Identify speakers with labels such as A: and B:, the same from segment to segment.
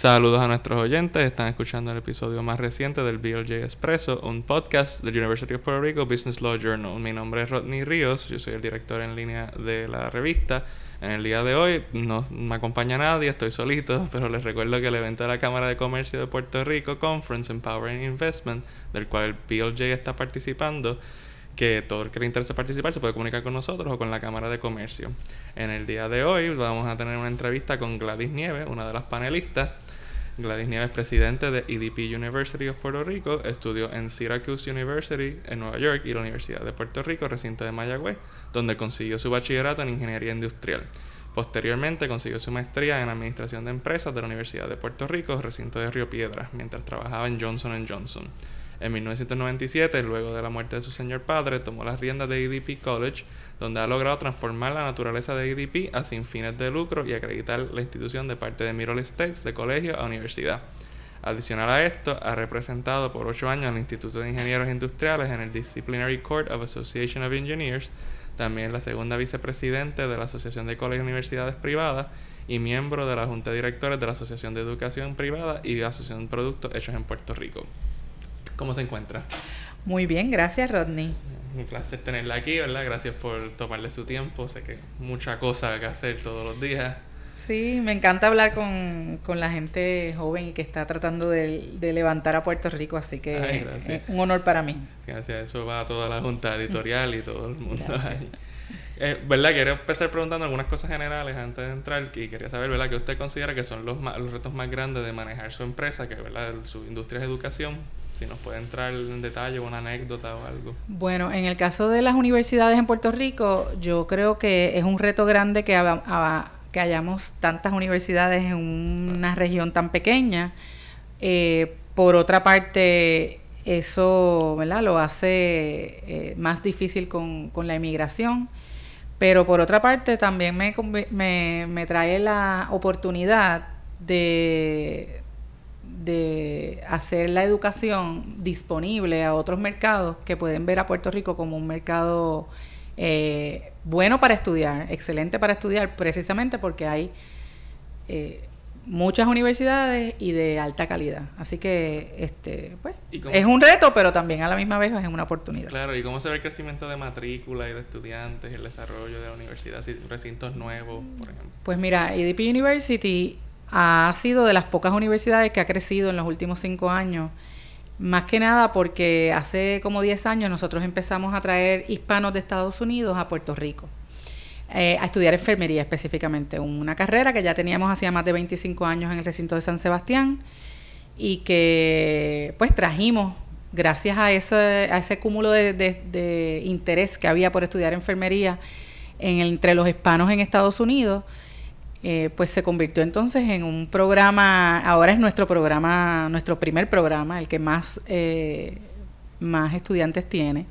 A: Saludos a nuestros oyentes. Están escuchando el episodio más reciente del BLJ Expresso, un podcast del University of Puerto Rico Business Law Journal. Mi nombre es Rodney Ríos, yo soy el director en línea de la revista. En el día de hoy no me acompaña nadie, estoy solito, pero les recuerdo que el evento de la Cámara de Comercio de Puerto Rico, Conference Empowering Investment, del cual el BLJ está participando, que todo el que le interese participar se puede comunicar con nosotros o con la Cámara de Comercio. En el día de hoy vamos a tener una entrevista con Gladys Nieves, una de las panelistas. Gladys Nieves, presidente de EDP University of Puerto Rico, estudió en Syracuse University en Nueva York y la Universidad de Puerto Rico, recinto de Mayagüez, donde consiguió su bachillerato en Ingeniería Industrial. Posteriormente consiguió su maestría en Administración de Empresas de la Universidad de Puerto Rico, recinto de Río Piedras, mientras trabajaba en Johnson Johnson. En 1997, luego de la muerte de su señor padre, tomó las riendas de EDP College, donde ha logrado transformar la naturaleza de EDP a sin fines de lucro y acreditar la institución de parte de Middle States de colegio a universidad. Adicional a esto, ha representado por ocho años al Instituto de Ingenieros Industriales en el Disciplinary Court of Association of Engineers, también la segunda vicepresidente de la Asociación de Colegios y Universidades Privadas y miembro de la Junta de Directores de la Asociación de Educación Privada y de Asociación de Productos Hechos en Puerto Rico. ¿Cómo se encuentra?
B: Muy bien, gracias Rodney.
A: Un placer tenerla aquí, ¿verdad? Gracias por tomarle su tiempo. Sé que mucha cosa que hacer todos los días.
B: Sí, me encanta hablar con, la gente joven y que está tratando de, levantar a Puerto Rico, así que es un honor para mí.
A: Gracias, eso va a toda la junta editorial y todo el mundo eh, ¿Verdad? Quiero empezar preguntando algunas cosas generales antes de entrar y quería saber, ¿verdad? ¿Qué usted considera que son los, los retos más grandes de manejar su empresa, que ¿verdad? su industria de educación, si nos puede entrar en detalle una anécdota o algo.
B: Bueno, en el caso de las universidades en Puerto Rico, yo creo que es un reto grande que, que hayamos tantas universidades en una región tan pequeña. Eh, por otra parte, eso ¿verdad? lo hace eh, más difícil con, con, la inmigración. Pero por otra parte, también me, me, me trae la oportunidad de, de hacer la educación disponible a otros mercados que pueden ver a Puerto Rico como un mercado eh, bueno para estudiar, excelente para estudiar, precisamente porque hay eh, muchas universidades y de alta calidad. Así que este pues, es un reto, pero también a la misma vez es una oportunidad.
A: Claro, ¿y cómo se ve el crecimiento de matrícula y de estudiantes, el desarrollo de la universidad, recintos nuevos, por ejemplo?
B: Pues mira, EDP University ha sido de las pocas universidades que ha crecido en los últimos cinco años. Más que nada porque hace como 10 años nosotros empezamos a traer hispanos de Estados Unidos a Puerto Rico. Eh, a estudiar enfermería específicamente, una carrera que ya teníamos hacía más de 25 años en el recinto de San Sebastián y que pues trajimos, gracias a ese, a ese cúmulo de, interés que había por estudiar enfermería entre los hispanos en Estados Unidos, eh, pues se convirtió entonces en un programa, ahora es nuestro programa, nuestro primer programa, el que más, eh, más estudiantes tiene,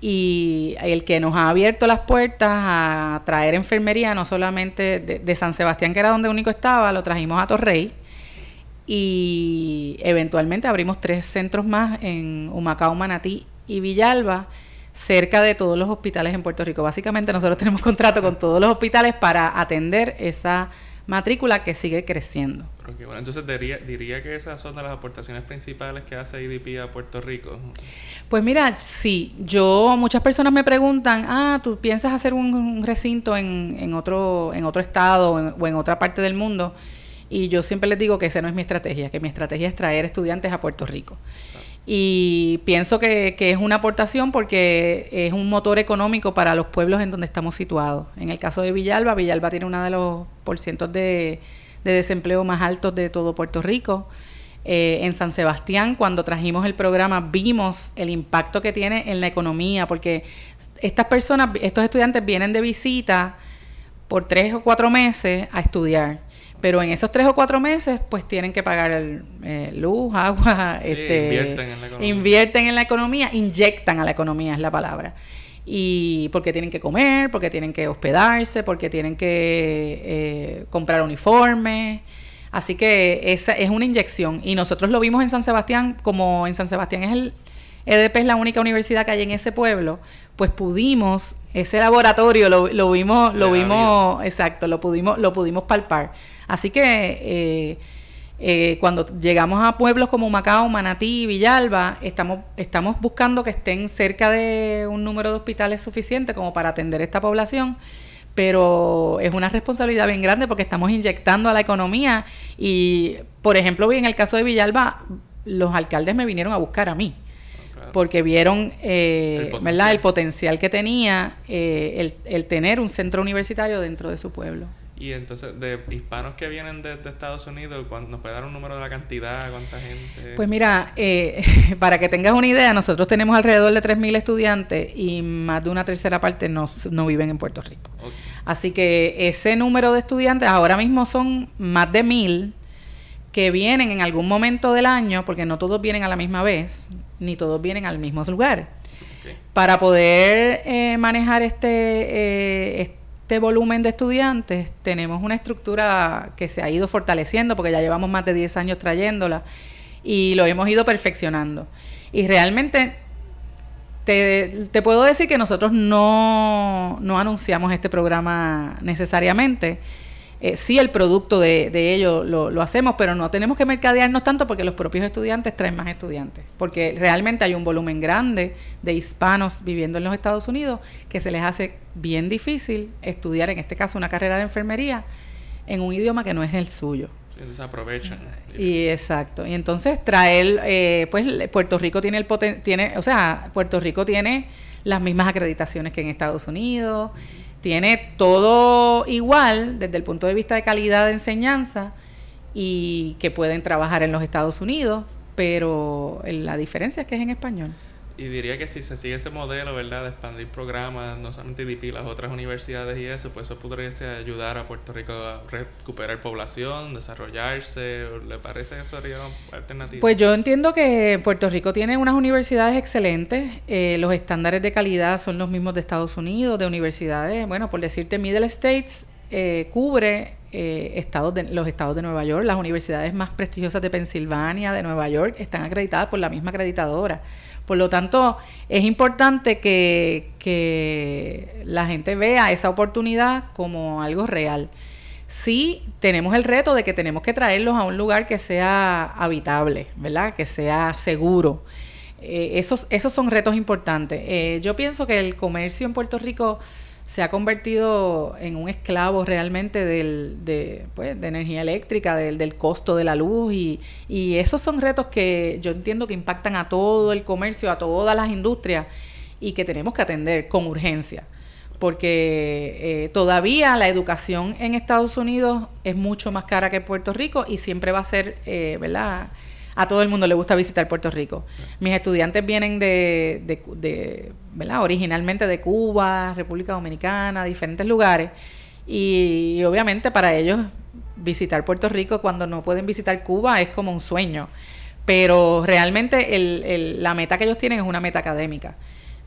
B: y el que nos ha abierto las puertas a traer enfermería, no solamente de, San Sebastián, que era donde único estaba, lo trajimos a Torrey, y eventualmente abrimos tres centros más en Humacao, Manatí y Villalba, cerca de todos los hospitales en Puerto Rico. Básicamente nosotros tenemos contrato con todos los hospitales para atender esa matrícula que sigue creciendo.
A: bueno, entonces diría, diría que esas son de las aportaciones principales que hace IDP a Puerto Rico.
B: Pues mira, sí, yo, muchas personas me preguntan, ah, ¿tú piensas hacer un, recinto en, en, otro, en otro estado o en otra parte del mundo? Y yo siempre les digo que esa no es mi estrategia, que mi estrategia es traer estudiantes a Puerto Rico. Y pienso que, es una aportación porque es un motor económico para los pueblos en donde estamos situados. En el caso de Villalba, Villalba tiene uno de los porcientos de, desempleo más altos de todo Puerto Rico. Eh, en San Sebastián, cuando trajimos el programa, vimos el impacto que tiene en la economía, porque estas personas, estos estudiantes vienen de visita por tres o cuatro meses a estudiar pero en esos tres o cuatro meses, pues tienen que pagar el, eh, luz, agua, este, invierten en la economía. Invierten en la economía, inyectan a la economía es la palabra. Y porque tienen que comer, porque tienen que hospedarse, porque tienen que eh, comprar uniformes. Así que esa es una inyección. Y nosotros lo vimos en San Sebastián, como en San Sebastián es el EDP es la única universidad que hay en ese pueblo, pues pudimos, ese laboratorio lo, lo vimos, lo vimos, exacto, lo pudimos, lo pudimos palpar. Así que eh, Eh, cuando llegamos a pueblos como Macao, Manatí, Villalba, estamos, estamos buscando que estén cerca de un número de hospitales suficiente como para atender esta población pero es una responsabilidad bien grande porque estamos inyectando a la economía y, por ejemplo, en el caso de Villalba, los alcaldes me vinieron a buscar a mí porque vieron eh, el, potencial. el potencial que tenía eh, el, el tener un centro universitario dentro de su pueblo.
A: Y entonces, de hispanos que vienen de, Estados Unidos, ¿nos puede dar un número de la cantidad? ¿Cuánta gente?
B: Pues mira, eh, para que tengas una idea, nosotros tenemos alrededor de 3.000 estudiantes y más de una tercera parte no, no viven en Puerto Rico. Así que ese número de estudiantes ahora mismo son más de 1.000 que vienen en algún momento del año, porque no todos vienen a la misma vez, ni todos vienen al mismo lugar. Para poder eh, manejar este, eh, este este volumen de estudiantes, tenemos una estructura que se ha ido fortaleciendo porque ya llevamos más de 10 años trayéndola y lo hemos ido perfeccionando. Y realmente te, te puedo decir que nosotros no, no anunciamos este programa necesariamente eh, sí el producto de, de ello lo, hacemos, pero no tenemos que mercadearnos tanto porque los propios estudiantes traen más estudiantes, porque realmente hay un volumen grande de hispanos viviendo en los Estados Unidos que se les hace bien difícil estudiar, en este caso, una carrera de enfermería en un idioma que no es el suyo.
A: Entonces aprovechan.
B: Y exacto. Y entonces traer, eh, pues Puerto Rico tiene el poten tiene, o sea, Puerto Rico tiene las mismas acreditaciones que en Estados Unidos tiene todo igual desde el punto de vista de calidad de enseñanza y que pueden trabajar en los Estados Unidos, pero la diferencia es que es en español.
A: Y diría que si se sigue ese modelo, ¿verdad? De expandir programas, no solamente IDP, las otras universidades y eso, pues eso podría ayudar a Puerto Rico a recuperar población, desarrollarse. ¿Le parece que eso sería una alternativa?
B: Pues yo entiendo que Puerto Rico tiene unas universidades excelentes. Eh, los estándares de calidad son los mismos de Estados Unidos, de universidades. Bueno, por decirte, Middle States eh, cubre eh, estados de, los estados de Nueva York. Las universidades más prestigiosas de Pensilvania, de Nueva York, están acreditadas por la misma acreditadora. Por lo tanto, es importante que, la gente vea esa oportunidad como algo real. Sí, tenemos el reto de que tenemos que traerlos a un lugar que sea habitable, ¿verdad? Que sea seguro. Eh, esos, esos son retos importantes. Eh, yo pienso que el comercio en Puerto Rico se ha convertido en un esclavo realmente del, de, pues, de energía eléctrica, del, del, costo de la luz y, y esos son retos que yo entiendo que impactan a todo el comercio, a todas las industrias y que tenemos que atender con urgencia porque eh, todavía la educación en Estados Unidos es mucho más cara que en Puerto Rico y siempre va a ser, eh, ¿verdad? A todo el mundo le gusta visitar Puerto Rico. Mis estudiantes vienen de, de, ¿verdad? Originalmente de Cuba, República Dominicana, diferentes lugares. Y, obviamente para ellos visitar Puerto Rico cuando no pueden visitar Cuba es como un sueño. Pero realmente la meta que ellos tienen es una meta académica.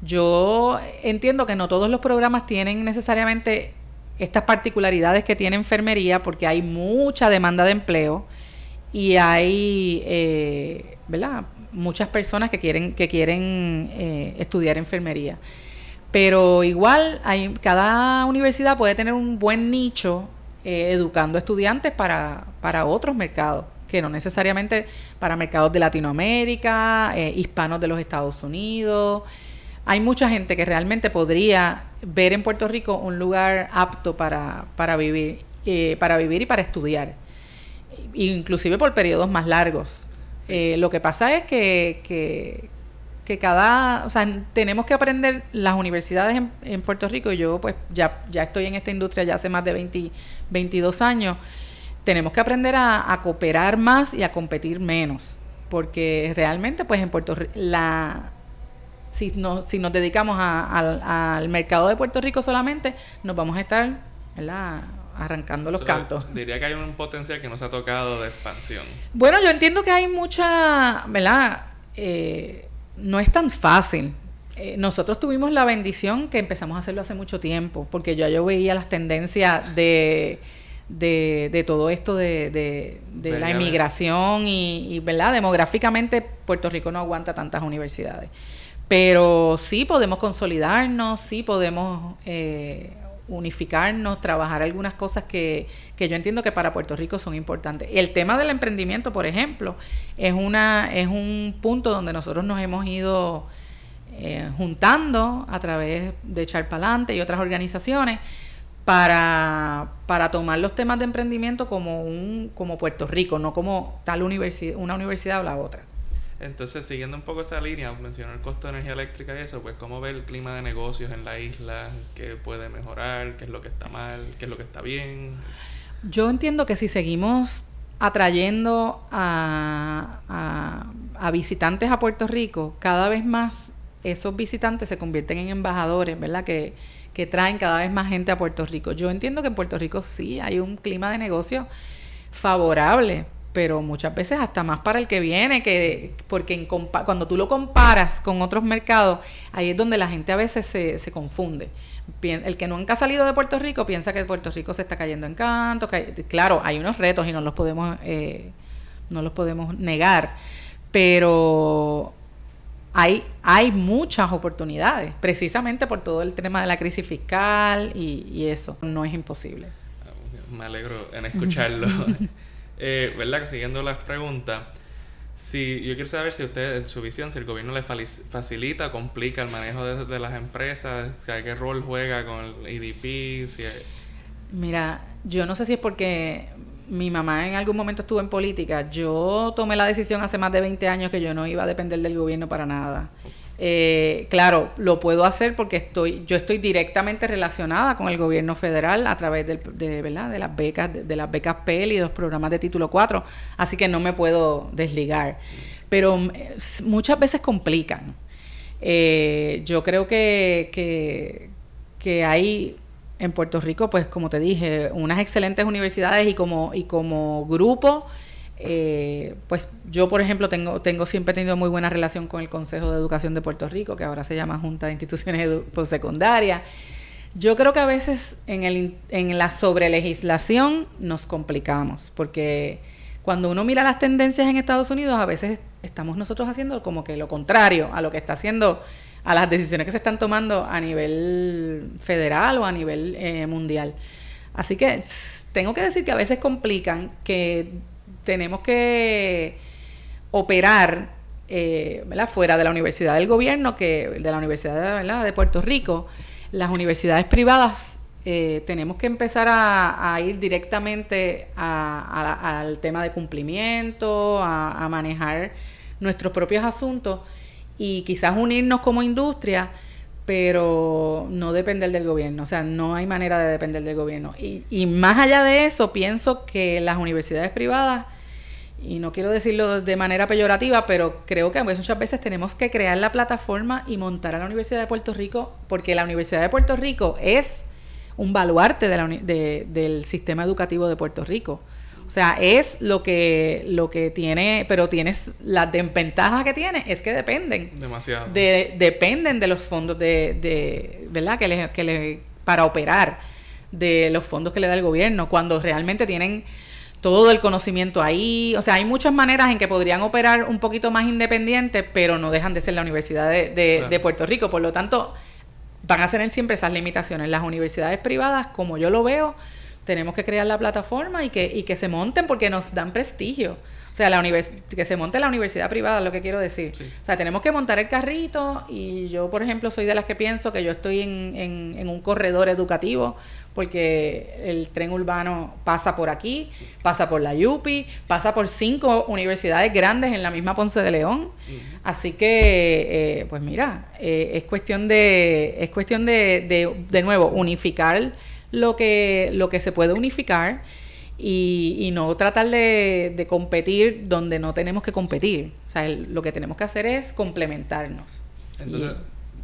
B: Yo entiendo que no todos los programas tienen necesariamente estas particularidades que tiene enfermería porque hay mucha demanda de empleo y hay, eh, ¿verdad? Muchas personas que quieren, que quieren eh, estudiar enfermería. Pero igual, hay, cada universidad puede tener un buen nicho eh, educando estudiantes para, para otros mercados, que no necesariamente para mercados de Latinoamérica, hispanos de los Estados Unidos. Hay mucha gente que realmente podría ver en Puerto Rico un lugar apto para, para vivir, para vivir y para estudiar inclusive por periodos más largos. Eh, lo que pasa es que, que, que, cada, o sea, tenemos que aprender las universidades en, Puerto Rico, yo pues ya, ya estoy en esta industria ya hace más de 20, 22 años, tenemos que aprender a, cooperar más y a competir menos, porque realmente pues en Puerto Rico la... Si, no, si nos dedicamos al mercado de Puerto Rico solamente, nos vamos a estar ¿verdad? Arrancando los cantos.
A: Diría que hay un potencial que no se ha tocado de expansión.
B: Bueno, yo entiendo que hay mucha, ¿verdad? Eh, no es tan fácil. Eh, nosotros tuvimos la bendición que empezamos a hacerlo hace mucho tiempo, porque yo, yo veía las tendencias de, de, todo esto de, de, la inmigración y, y, ¿verdad? Demográficamente Puerto Rico no aguanta tantas universidades. Pero sí podemos consolidarnos, sí podemos eh, unificarnos, trabajar algunas cosas que, que, yo entiendo que para Puerto Rico son importantes. El tema del emprendimiento, por ejemplo, es, una, es un punto donde nosotros nos hemos ido eh, juntando a través de Echar Palante y otras organizaciones para, para tomar los temas de emprendimiento como, un, como Puerto Rico, no como tal universidad, una universidad o la otra.
A: Entonces, siguiendo un poco esa línea, mencionó el costo de energía eléctrica y eso, pues cómo ve el clima de negocios en la isla, qué puede mejorar, qué es lo que está mal, qué es lo que está bien.
B: Yo entiendo que si seguimos atrayendo a, a, visitantes a Puerto Rico, cada vez más esos visitantes se convierten en embajadores, ¿verdad? Que, que traen cada vez más gente a Puerto Rico. Yo entiendo que en Puerto Rico sí hay un clima de negocio favorable, pero muchas veces hasta más para el que viene, que porque cuando tú lo comparas con otros mercados, ahí es donde la gente a veces se, se confunde. El que nunca ha salido de Puerto Rico piensa que Puerto Rico se está cayendo en canto. Que claro, hay unos retos y no los podemos, eh, no los podemos negar, pero hay, hay muchas oportunidades, precisamente por todo el tema de la crisis fiscal y, y eso. No es imposible.
A: Me alegro en escucharlo. Eh, ¿Verdad? Siguiendo las preguntas. Si, yo quiero saber si usted, en su visión, si el gobierno le facilita, complica el manejo de, las empresas, si qué rol juega con el IDP. Si
B: Mira, yo no sé si es porque mi mamá en algún momento estuvo en política. Yo tomé la decisión hace más de 20 años que yo no iba a depender del gobierno para nada. Eh, claro, lo puedo hacer porque estoy, yo estoy directamente relacionada con el gobierno federal a través de, ¿verdad? de las becas, de, las becas PEL y los programas de título 4, así que no me puedo desligar. Pero mm, muchas veces complican. Eh, yo creo que, que, que hay en Puerto Rico, pues como te dije, unas excelentes universidades y como, y como grupo eh, pues yo, por ejemplo, tengo, tengo siempre tenido muy buena relación con el Consejo de Educación de Puerto Rico, que ahora se llama Junta de Instituciones Postsecundarias. Yo creo que a veces en, el, en la sobrelegislación nos complicamos, porque cuando uno mira las tendencias en Estados Unidos, a veces estamos nosotros haciendo como que lo contrario a lo que está haciendo, a las decisiones que se están tomando a nivel federal o a nivel eh, mundial. Así que tengo que decir que a veces complican que tenemos que operar eh, fuera de la universidad del gobierno, que de la Universidad de Puerto Rico, las universidades privadas eh, tenemos que empezar a, ir directamente al tema de cumplimiento, a, a, manejar nuestros propios asuntos y quizás unirnos como industria, pero no depender del gobierno. O sea, no hay manera de depender del gobierno. Y, y más allá de eso, pienso que las universidades privadas y no quiero decirlo de manera peyorativa, pero creo que muchas veces tenemos que crear la plataforma y montar a la Universidad de Puerto Rico, porque la Universidad de Puerto Rico es un baluarte del sistema educativo de Puerto Rico. O sea, es lo que, lo que tiene, pero tienes la desventaja que tiene, es que dependen.
A: Demasiado.
B: De, dependen de los fondos de, de ¿verdad? Que le, que le, para operar, de los fondos que le da el gobierno, cuando realmente tienen todo el conocimiento ahí. O sea, hay muchas maneras en que podrían operar un poquito más independientes, pero no dejan de ser la Universidad de, Puerto Rico. Por lo tanto, van a tener siempre esas limitaciones. Las universidades privadas, como yo lo veo, tenemos que crear la plataforma y que, y que se monten porque nos dan prestigio. O sea, la que se monte la universidad privada, lo que quiero decir. O sea, tenemos que montar el carrito y yo, por ejemplo, soy de las que pienso que yo estoy en, en, en un corredor educativo porque el tren urbano pasa por aquí, pasa por la Yupi, pasa por cinco universidades grandes en la misma Ponce de León. Así que, eh, pues mira, eh, es cuestión de, es cuestión de, de, de nuevo, unificar lo que, lo que se puede unificar y, no tratar de, competir donde no tenemos que competir. O sea, lo que tenemos que hacer es complementarnos.
A: Entonces,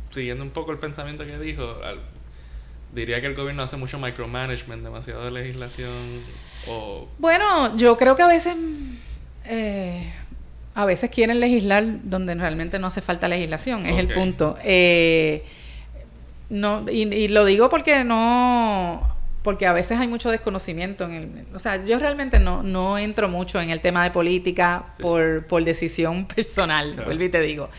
A: siguiendo un poco el pensamiento que dijo, diría que el gobierno hace mucho micromanagement, demasiada legislación o...
B: Bueno, yo creo que a veces... Eh, a veces quieren legislar donde realmente no hace falta legislación, es el punto. Eh, no, y, lo digo porque no, porque a veces hay mucho desconocimiento en el, o sea, yo realmente no, no entro mucho en el tema de política por, por decisión personal, vuelvo y te digo.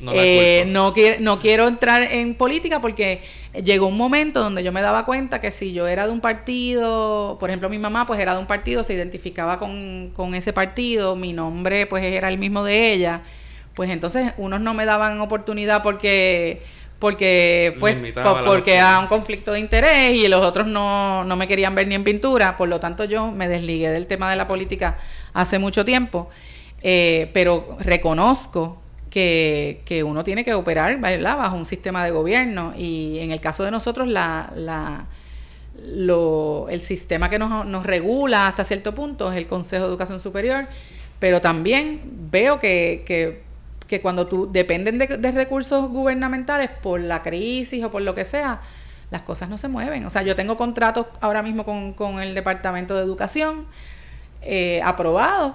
A: No,
B: Eh, no quiero entrar en política porque llegó un momento donde yo me daba cuenta que si yo era de un partido, por ejemplo mi mamá pues era de un partido, se identificaba con, con ese partido, mi nombre pues era el mismo de ella, pues entonces unos no me daban oportunidad porque porque pues po- porque era un conflicto de interés y los otros no, no me querían ver ni en pintura, por lo tanto yo me desligué del tema de la política hace mucho tiempo, eh, pero reconozco que, que uno tiene que operar ¿verdad? bajo un sistema de gobierno. Y en el caso de nosotros la, la, lo, el sistema que nos, nos regula hasta cierto punto es el Consejo de Educación Superior, pero también veo que, que, que cuando tú dependen de, recursos gubernamentales por la crisis o por lo que sea, las cosas no se mueven. O sea, yo tengo contratos ahora mismo con, con el Departamento de Educación eh, aprobados,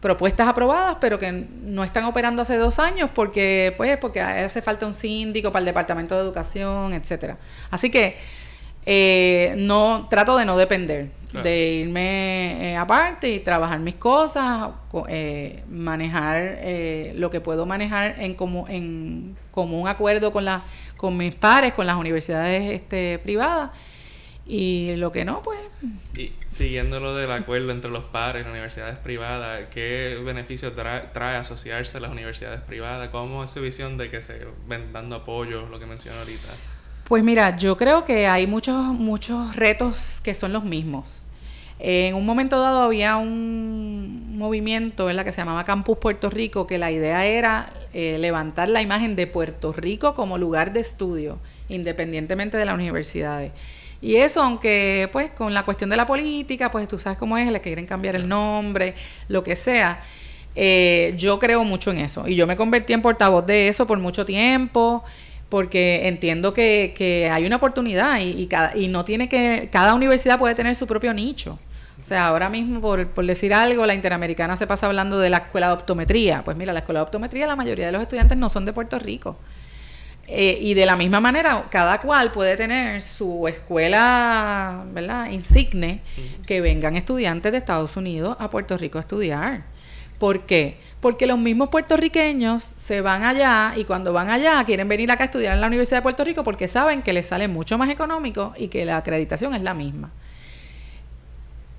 B: propuestas aprobadas, pero que no están operando hace dos años porque, pues, porque hace falta un síndico para el Departamento de Educación, etcétera. Así que eh, no trato de no depender,
A: Claro.
B: de irme eh, aparte y trabajar mis cosas, co- eh, manejar eh, lo que puedo manejar en como en común acuerdo con la, con mis pares, con las universidades este, privadas y lo que no, pues
A: Y siguiendo lo del acuerdo entre los pares y las universidades privadas, ¿qué beneficios tra- trae asociarse a las universidades privadas? ¿Cómo es su visión de que se ven dando apoyo, lo que mencionó ahorita?
B: Pues mira, yo creo que hay muchos, muchos retos que son los mismos. En un momento dado había un movimiento ¿verdad? que se llamaba Campus Puerto Rico, que la idea era eh, levantar la imagen de Puerto Rico como lugar de estudio, independientemente de las universidades. Y eso, aunque pues con la cuestión de la política, pues tú sabes cómo es, le quieren cambiar el nombre, lo que sea. Eh, yo creo mucho en eso y yo me convertí en portavoz de eso por mucho tiempo porque entiendo que, que hay una oportunidad y, y, cada, y no tiene que, cada universidad puede tener su propio nicho. O sea, ahora mismo, por, por decir algo, la Interamericana se pasa hablando de la escuela de optometría. Pues mira, la escuela de optometría, la mayoría de los estudiantes no son de Puerto Rico. Eh, y de la misma manera, cada cual puede tener su escuela, ¿verdad? Insigne, que vengan estudiantes de Estados Unidos a Puerto Rico a estudiar. ¿Por qué? Porque los mismos puertorriqueños se van allá y cuando van allá quieren venir acá a estudiar en la Universidad de Puerto Rico porque saben que les sale mucho más económico y que la acreditación es la misma.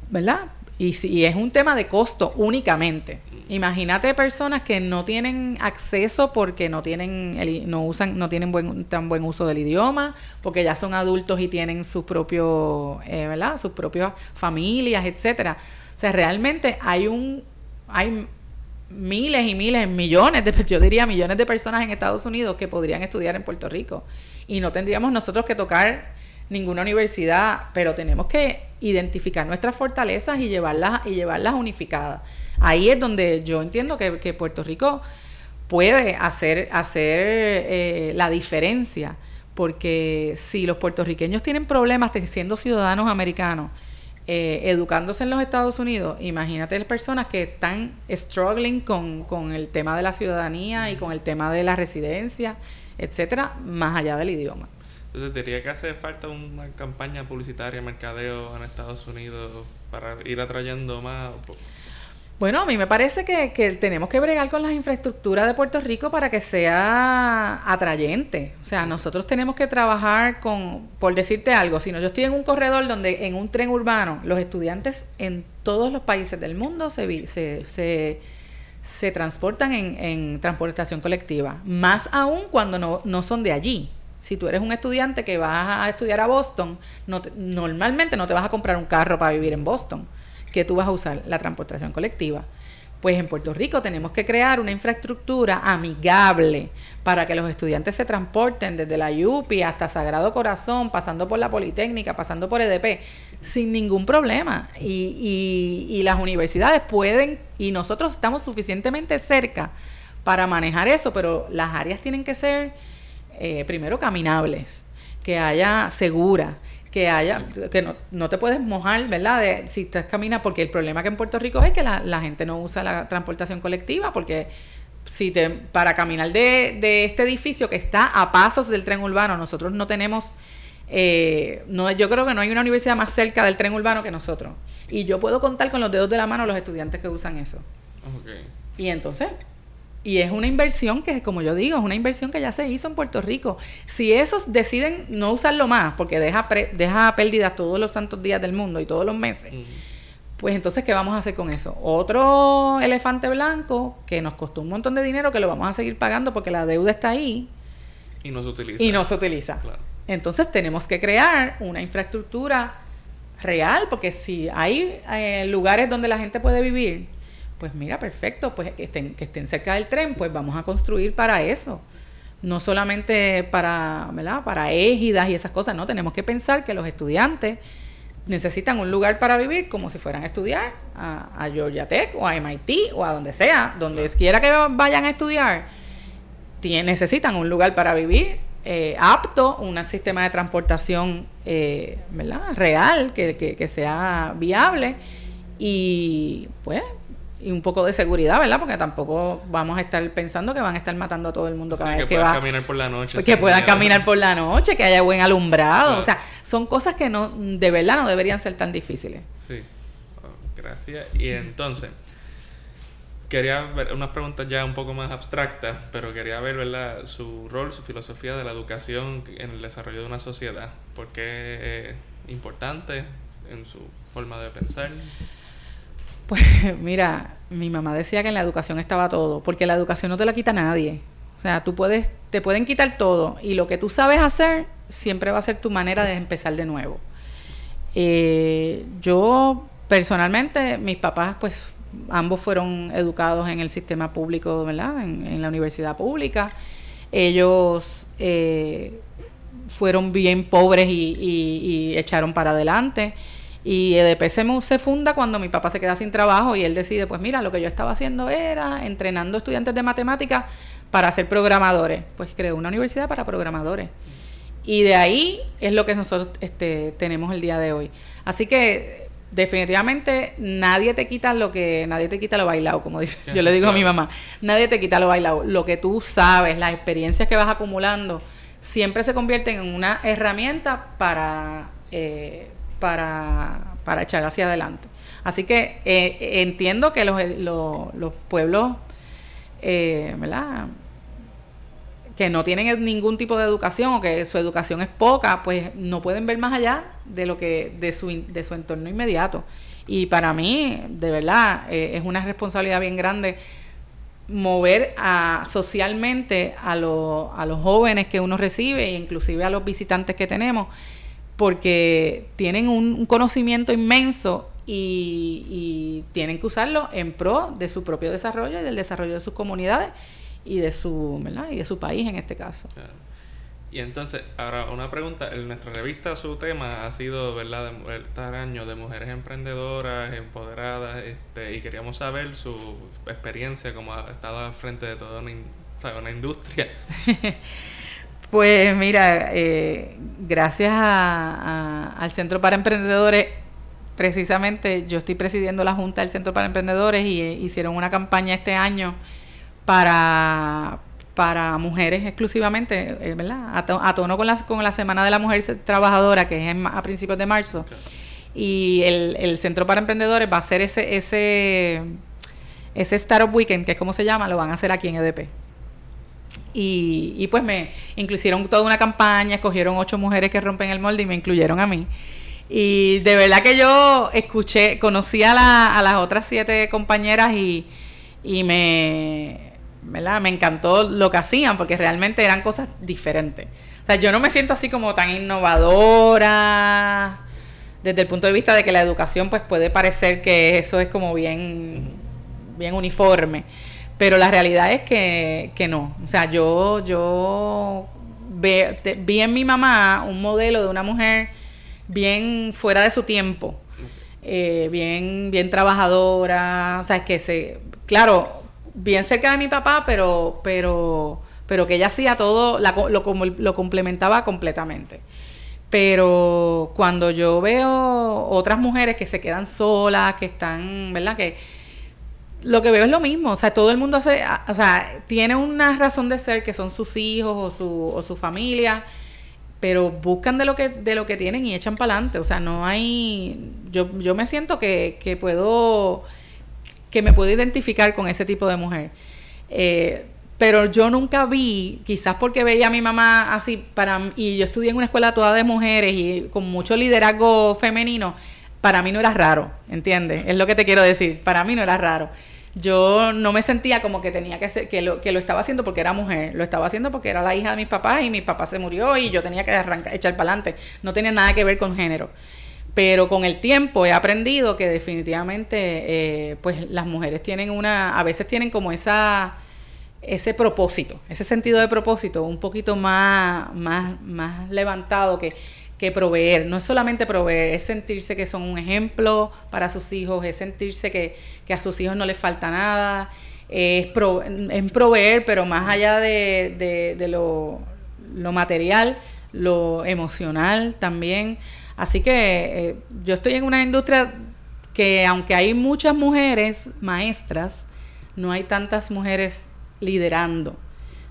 B: ¿Verdad? Y si es un tema de costo únicamente. Imagínate personas que no tienen acceso porque no tienen el- no usan no tienen tan buen uso del idioma, porque ya son adultos y tienen sus propios, eh, ¿verdad? Sus propias familias, etcétera. O sea, realmente hay un hay miles y miles, millones de, yo diría millones de personas en Estados Unidos que podrían estudiar en Puerto Rico. Y no tendríamos nosotros que tocar ninguna universidad, pero tenemos que identificar nuestras fortalezas y llevarlas, y llevarlas unificadas. Ahí es donde yo entiendo que, Puerto Rico puede hacer, hacer eh, la diferencia, porque si los puertorriqueños tienen problemas siendo ciudadanos americanos, eh, educándose en los Estados Unidos, imagínate las personas que están struggling con, con el tema de la ciudadanía y con el tema de la residencia, etcétera, más allá del idioma.
A: Entonces diría que hace falta una campaña publicitaria, mercadeo en Estados Unidos para ir atrayendo más.
B: Bueno, a mí me parece que, tenemos que bregar con las infraestructuras de Puerto Rico para que sea atrayente. O sea, nosotros tenemos que trabajar con, por decirte algo, si no, yo estoy en un corredor donde en un tren urbano, los estudiantes en todos los países del mundo se, se, se, transportan en, en transportación colectiva, más aún cuando no, no son de allí. Si tú eres un estudiante que vas a estudiar a Boston, no te- normalmente no te vas a comprar un carro para vivir en Boston que tú vas a usar la transportación colectiva. Pues en Puerto Rico tenemos que crear una infraestructura amigable para que los estudiantes se transporten desde la UPI hasta Sagrado Corazón, pasando por la Politécnica, pasando por EDP, sin ningún problema. Y las universidades pueden, y nosotros estamos suficientemente cerca para manejar eso, pero las áreas tienen que ser, eh, primero, caminables, que haya segura, que haya, que no, no te puedes mojar, ¿verdad? De, si estás caminas, porque el problema que en Puerto Rico es que la, la gente no usa la transportación colectiva, porque si te, para caminar de, de este edificio que está a pasos del tren urbano, nosotros no tenemos, eh, no, yo creo que no hay una universidad más cerca del tren urbano que nosotros. Y yo puedo contar con los dedos de la mano los estudiantes que usan eso.
A: Ok.
B: Y entonces, Y es una inversión que, como yo digo, es una inversión que ya se hizo en Puerto Rico. Si esos deciden no usarlo más, porque deja, deja pérdidas todos los santos días del mundo y todos los meses, pues entonces, ¿qué vamos a hacer con eso? Otro elefante blanco que nos costó un montón de dinero que lo vamos a seguir pagando porque la deuda está ahí.
A: Y no se utiliza.
B: Y no se utiliza. Entonces, tenemos que crear una infraestructura real, porque si hay eh, lugares donde la gente puede vivir, pues mira, perfecto, pues que estén, que estén cerca del tren, pues vamos a construir para eso. No solamente para, ¿verdad? Para égidas y esas cosas, no, tenemos que pensar que los estudiantes necesitan un lugar para vivir como si fueran a estudiar a, Georgia Tech o a MIT o a donde sea, donde quiera que vayan a estudiar, necesitan un lugar para vivir eh, apto, un sistema de transportación eh, ¿verdad? real, que, que sea viable y pues y un poco de seguridad, ¿verdad? Porque tampoco vamos a estar pensando que van a estar matando a todo el mundo cada vez que, que va.
A: caminar por la noche.
B: Que puedan caminar por la noche, que haya buen alumbrado. O sea, son cosas que no, de verdad no deberían ser tan difíciles.
A: Sí. Oh, gracias. Y entonces, quería ver unas preguntas ya un poco más abstractas, pero quería ver, ¿verdad? Su rol, su filosofía de la educación en el desarrollo de una sociedad. ¿Por qué es importante en su forma de pensar?
B: Pues mira, mi mamá decía que en la educación estaba todo, porque la educación no te la quita nadie. O sea, tú puedes, te pueden quitar todo y lo que tú sabes hacer siempre va a ser tu manera de empezar de nuevo. Eh, yo personalmente, mis papás, pues ambos fueron educados en el sistema público, ¿verdad? En, la universidad pública. Ellos eh, fueron bien pobres y echaron para adelante. Y EDP se, se, funda cuando mi papá se queda sin trabajo y él decide, pues mira, lo que yo estaba haciendo era entrenando estudiantes de matemáticas para ser programadores. Pues creó una universidad para programadores. Y de ahí es lo que nosotros este, tenemos el día de hoy. Así que definitivamente nadie te quita lo que nadie te quita lo bailado, como dice. Yo le digo a mi mamá, nadie te quita lo bailado. Lo que tú sabes, las experiencias que vas acumulando, siempre se convierten en una herramienta para eh, para, para echar hacia adelante. Así que eh, entiendo que los, los, pueblos, eh, que no tienen ningún tipo de educación o que su educación es poca, pues no pueden ver más allá de lo que de su, de su entorno inmediato. Y para mí, de verdad, eh, es una responsabilidad bien grande mover socialmente a, a los jóvenes que uno recibe e inclusive a los visitantes que tenemos porque tienen un, conocimiento inmenso y, tienen que usarlo en pro de su propio desarrollo y del desarrollo de sus comunidades y de su, ¿verdad? Y de su país en este caso.
A: Y entonces, ahora una pregunta, en nuestra revista su tema ha sido, ¿verdad?, este año de mujeres emprendedoras, empoderadas, este, y queríamos saber su experiencia como ha estado al frente de toda una, una industria.
B: Pues mira, eh, gracias al Centro para Emprendedores, precisamente yo estoy presidiendo la Junta del Centro para Emprendedores y eh, hicieron una campaña este año para, para mujeres exclusivamente, eh, ¿verdad? A, tono con la, con la Semana de la Mujer Trabajadora, que es a principios de marzo. Y el, el Centro para Emprendedores va a hacer ese, ese, ese Startup Weekend, que es como se llama, lo van a hacer aquí en EDP. Y, y, pues me incluyeron toda una campaña, escogieron ocho mujeres que rompen el molde y me incluyeron a mí. Y de verdad que yo escuché, conocí a, la, a las otras siete compañeras y, y me, ¿verdad? me encantó lo que hacían porque realmente eran cosas diferentes. O sea, yo no me siento así como tan innovadora desde el punto de vista de que la educación pues puede parecer que eso es como bien, bien uniforme. Pero la realidad es que, que no. O sea, yo, yo vi en mi mamá un modelo de una mujer bien fuera de su tiempo. Eh, bien, bien trabajadora, o sea, que se, claro, bien cerca de mi papá, pero, pero, pero que ella hacía todo, lo, lo complementaba completamente. Pero cuando yo veo otras mujeres que se quedan solas, que están, ¿verdad? Que, lo que veo es lo mismo, o sea, todo el mundo hace, o sea, tiene una razón de ser que son sus hijos o su, o su familia, pero buscan de lo que de lo que tienen y echan para adelante, o sea, no hay yo yo me siento que, que puedo que me puedo identificar con ese tipo de mujer. Eh, pero yo nunca vi, quizás porque veía a mi mamá así, para y yo estudié en una escuela toda de mujeres y con mucho liderazgo femenino, para mí no era raro, ¿entiendes? Es lo que te quiero decir, para mí no era raro. Yo no me sentía como que tenía que ser, que lo, que lo estaba haciendo porque era mujer, lo estaba haciendo porque era la hija de mis papás y mi papá se murió y yo tenía que arrancar, echar para adelante. No tenía nada que ver con género. Pero con el tiempo he aprendido que definitivamente, eh, pues las mujeres tienen una, a veces tienen como esa ese propósito, ese sentido de propósito un poquito más, más, más levantado que, que proveer. No es solamente proveer, es sentirse que son un ejemplo para sus hijos, es sentirse que, a sus hijos no les falta nada, es, proveer, pero más allá de, de, lo, lo, material, lo emocional también. Así que eh, yo estoy en una industria que aunque hay muchas mujeres maestras, no hay tantas mujeres liderando.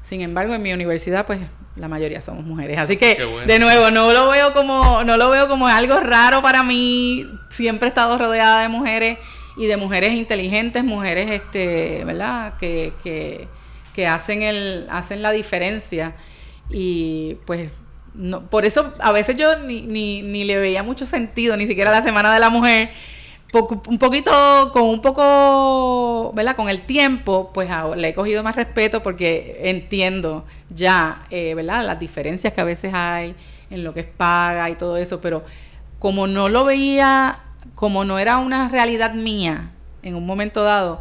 B: Sin embargo, en mi universidad, pues la mayoría somos mujeres. Así que, de nuevo, no lo veo como, no lo veo como algo raro para mí. Siempre he estado rodeada de mujeres y de mujeres inteligentes, mujeres, este, ¿verdad? Que, que, que hacen el, hacen la diferencia. Y pues no, por eso a veces yo ni, ni, ni le veía mucho sentido, ni siquiera la Semana de la Mujer un poquito, con un poco, ¿verdad? Con el tiempo, pues le he cogido más respeto porque entiendo ya, eh, ¿verdad? Las diferencias que a veces hay en lo que es paga y todo eso, pero como no lo veía, como no era una realidad mía en un momento dado,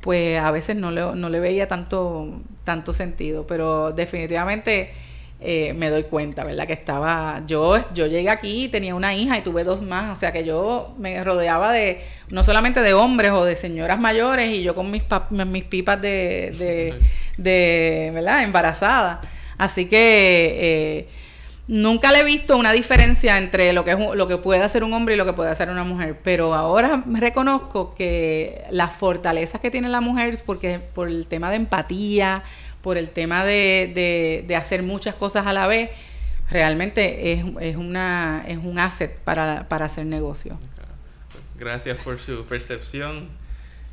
B: pues a veces no le, no le veía tanto, tanto sentido, pero definitivamente eh, me doy cuenta, ¿verdad? Que estaba, yo, yo llegué aquí tenía una hija y tuve dos más, o sea que yo me rodeaba de, no solamente de hombres o de señoras mayores y yo con mis, mis pipas de, de, de, ¿verdad? Embarazada. Así que eh, nunca le he visto una diferencia entre lo que, es, lo que puede hacer un hombre y lo que puede hacer una mujer, pero ahora reconozco que las fortalezas que tiene la mujer, porque por el tema de empatía, por el tema de, de, hacer muchas cosas a la vez, realmente es, es, una, es un asset para, para hacer negocio.
A: Gracias por su percepción.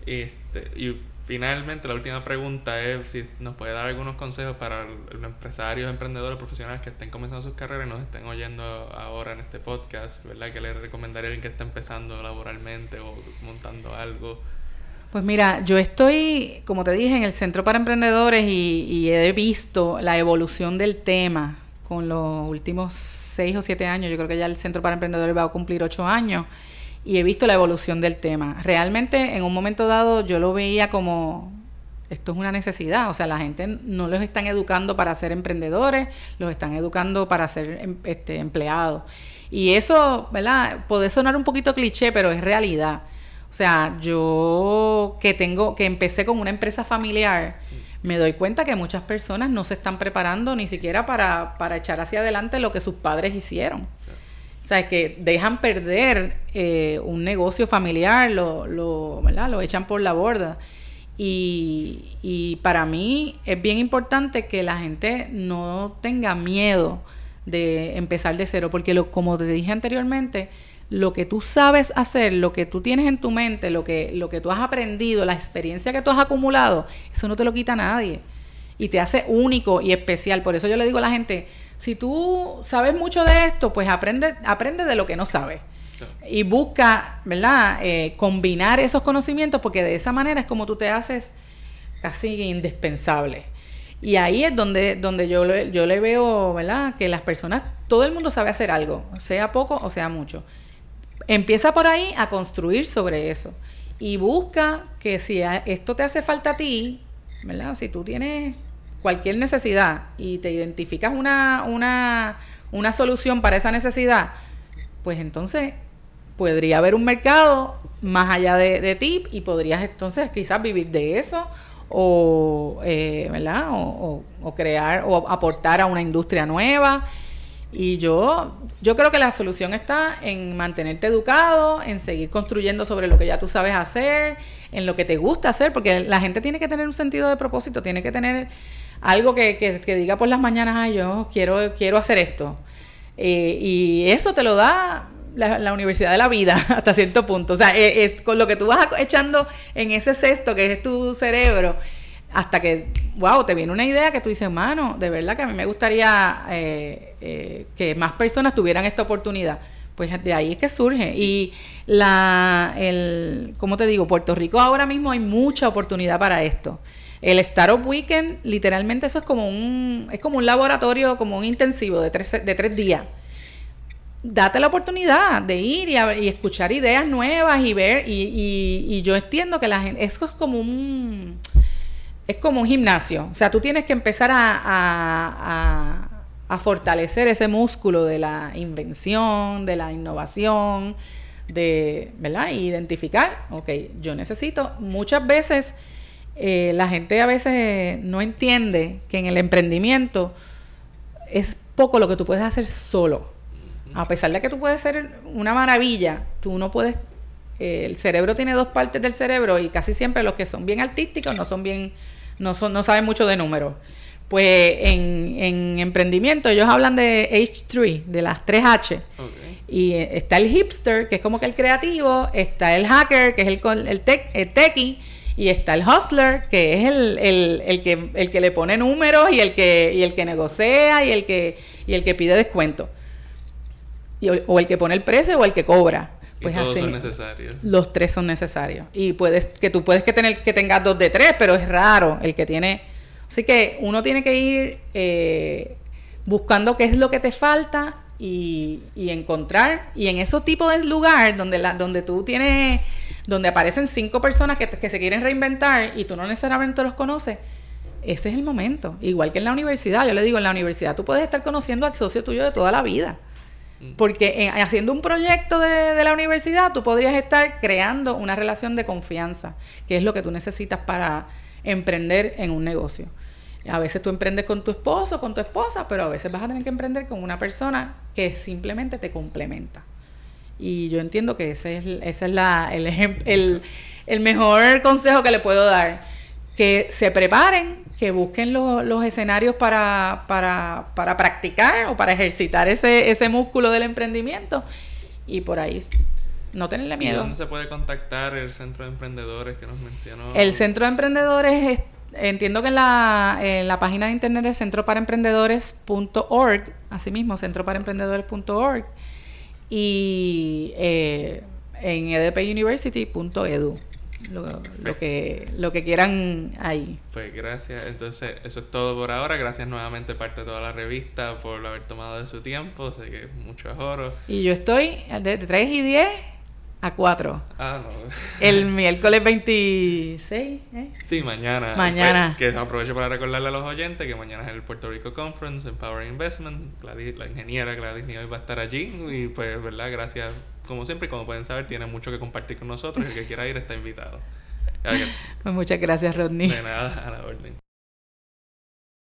A: Este, y finalmente la última pregunta es si nos puede dar algunos consejos para los empresarios, emprendedores, profesionales que estén comenzando sus carreras y nos estén oyendo ahora en este podcast, ¿verdad? ¿Qué le recomendaría a alguien que está empezando laboralmente o montando algo?
B: Pues mira, yo estoy, como te dije, en el Centro para Emprendedores y, he visto la evolución del tema con los últimos seis o siete años. Yo creo que ya el Centro para Emprendedores va a cumplir ocho años y he visto la evolución del tema. Realmente en un momento dado yo lo veía como esto es una necesidad, o sea, la gente no los están educando para ser emprendedores, los están educando para ser em, este, empleados. Y eso, ¿verdad? Puede sonar un poquito cliché, pero es realidad. O sea, yo que tengo, que empecé con una empresa familiar, me doy cuenta que muchas personas no se están preparando ni siquiera para, para echar hacia adelante lo que sus padres hicieron. O sea, que dejan perder eh, un negocio familiar, lo, lo, ¿verdad? lo echan por la borda. Y, para mí es bien importante que la gente no tenga miedo de empezar de cero, porque lo, como te dije anteriormente, lo que tú sabes hacer, lo que tú tienes en tu mente, lo que, lo que tú has aprendido, la experiencia que tú has acumulado, eso no te lo quita nadie. Y te hace único y especial. Por eso yo le digo a la gente, si tú sabes mucho de esto, pues aprende, aprende de lo que no sabes. Y busca, ¿verdad? Eh, combinar esos conocimientos porque de esa manera es como tú te haces casi indispensable. Y ahí es donde, donde yo, yo le veo, ¿verdad? Que las personas, todo el mundo sabe hacer algo, sea poco o sea mucho. Empieza por ahí a construir sobre eso. Y busca que si esto te hace falta a ti, ¿verdad? Si tú tienes cualquier necesidad y te identificas una, una, una solución para esa necesidad, pues entonces podría haber un mercado más allá de, ti y podrías entonces quizás vivir de eso o, eh, ¿verdad? o, crear o aportar a una industria nueva y yo, yo creo que la solución está en mantenerte educado, en seguir construyendo sobre lo que ya tú sabes hacer, en lo que te gusta hacer, porque la gente tiene que tener un sentido de propósito, tiene que tener algo que, que, diga por las mañanas, ay, yo quiero, quiero hacer esto. Eh, y eso te lo da la, Universidad de la Vida hasta cierto punto. O sea, es, con lo que tú vas echando en ese cesto que es tu cerebro, hasta que, wow, te viene una idea que tú dices, mano, de verdad que a mí me gustaría eh, eh, que más personas tuvieran esta oportunidad. Pues de ahí es que surge. Y la, el, ¿cómo te digo? Puerto Rico ahora mismo hay mucha oportunidad para esto. El Startup Weekend, literalmente eso es como un, es como un laboratorio, como un intensivo de tres, de tres días. Date la oportunidad de ir y, escuchar ideas nuevas y ver, y, y, yo entiendo que la gente, eso es como un, es como un gimnasio. O sea, tú tienes que empezar a fortalecer ese músculo de la invención, de la innovación, de, ¿verdad? Identificar, ok, yo necesito, muchas veces eh, la gente a veces no entiende que en el emprendimiento es poco lo que tú puedes hacer solo. A pesar de que tú puedes ser una maravilla, tú no puedes... Eh, el cerebro tiene dos partes del cerebro y casi siempre los que son bien artísticos no son bien... No, son, no saben mucho de números. Pues en, en emprendimiento ellos hablan de H3, de las 3H. Y eh, está el hipster, que es como que el creativo, está el hacker, que es el, el, tech, el techie, y está el hustler, que es el, el, el, que, el que le pone números y el que, y el que negocia y el que, y el que pide descuento. Y, o el que pone el precio o el que cobra.
A: Pues y todos son necesarios.
B: Los tres son necesarios. Y puedes, que tú puedes que tener que tengas dos de tres, pero es raro el que tiene. Así que uno tiene que ir eh, buscando qué es lo que te falta y, y encontrar. Y en esos tipos de lugar donde la, donde tú tienes donde aparecen cinco personas que, que se quieren reinventar y tú no necesariamente los conoces, ese es el momento. Igual que en la universidad, yo le digo, en la universidad tú puedes estar conociendo al socio tuyo de toda la vida. Mm. Porque haciendo un proyecto de, de, la universidad, tú podrías estar creando una relación de confianza, que es lo que tú necesitas para emprender en un negocio. A veces tú emprendes con tu esposo, con tu esposa, pero a veces vas a tener que emprender con una persona que simplemente te complementa. Y yo entiendo que ese es, ese es la, el, mejor consejo que le puedo dar. Que se preparen, que busquen los escenarios para, para, para practicar o para ejercitar ese, ese músculo del emprendimiento. Y por ahí no tenerle miedo. ¿Y
A: dónde se puede contactar el centro de emprendedores que nos mencionó?
B: El centro de emprendedores, entiendo que en la, en la página de internet es centroparaemprendedores.org, así mismo, centroparaemprendedores.org y eh, en edpuniversity.edu. Lo, lo, que, lo que quieran ahí.
A: Pues gracias. Entonces, eso es todo por ahora. Gracias nuevamente parte de toda la revista por haber tomado de su tiempo. Sé que mucho oro.
B: Y yo estoy de 3 y 10 a 4.
A: Ah, no.
B: El miércoles 26, ¿eh?
A: Sí, mañana.
B: Mañana.
A: Pues, que aprovecho para recordarle a los oyentes que mañana es el Puerto Rico Conference Empower Investment. la ingeniera Gladys Nieves va a estar allí. Y pues, ¿verdad? Gracias. Como siempre, como pueden saber, tiene mucho que compartir con nosotros. El que quiera ir está invitado.
B: Pues muchas gracias, Rodney.
A: De nada, a la orden.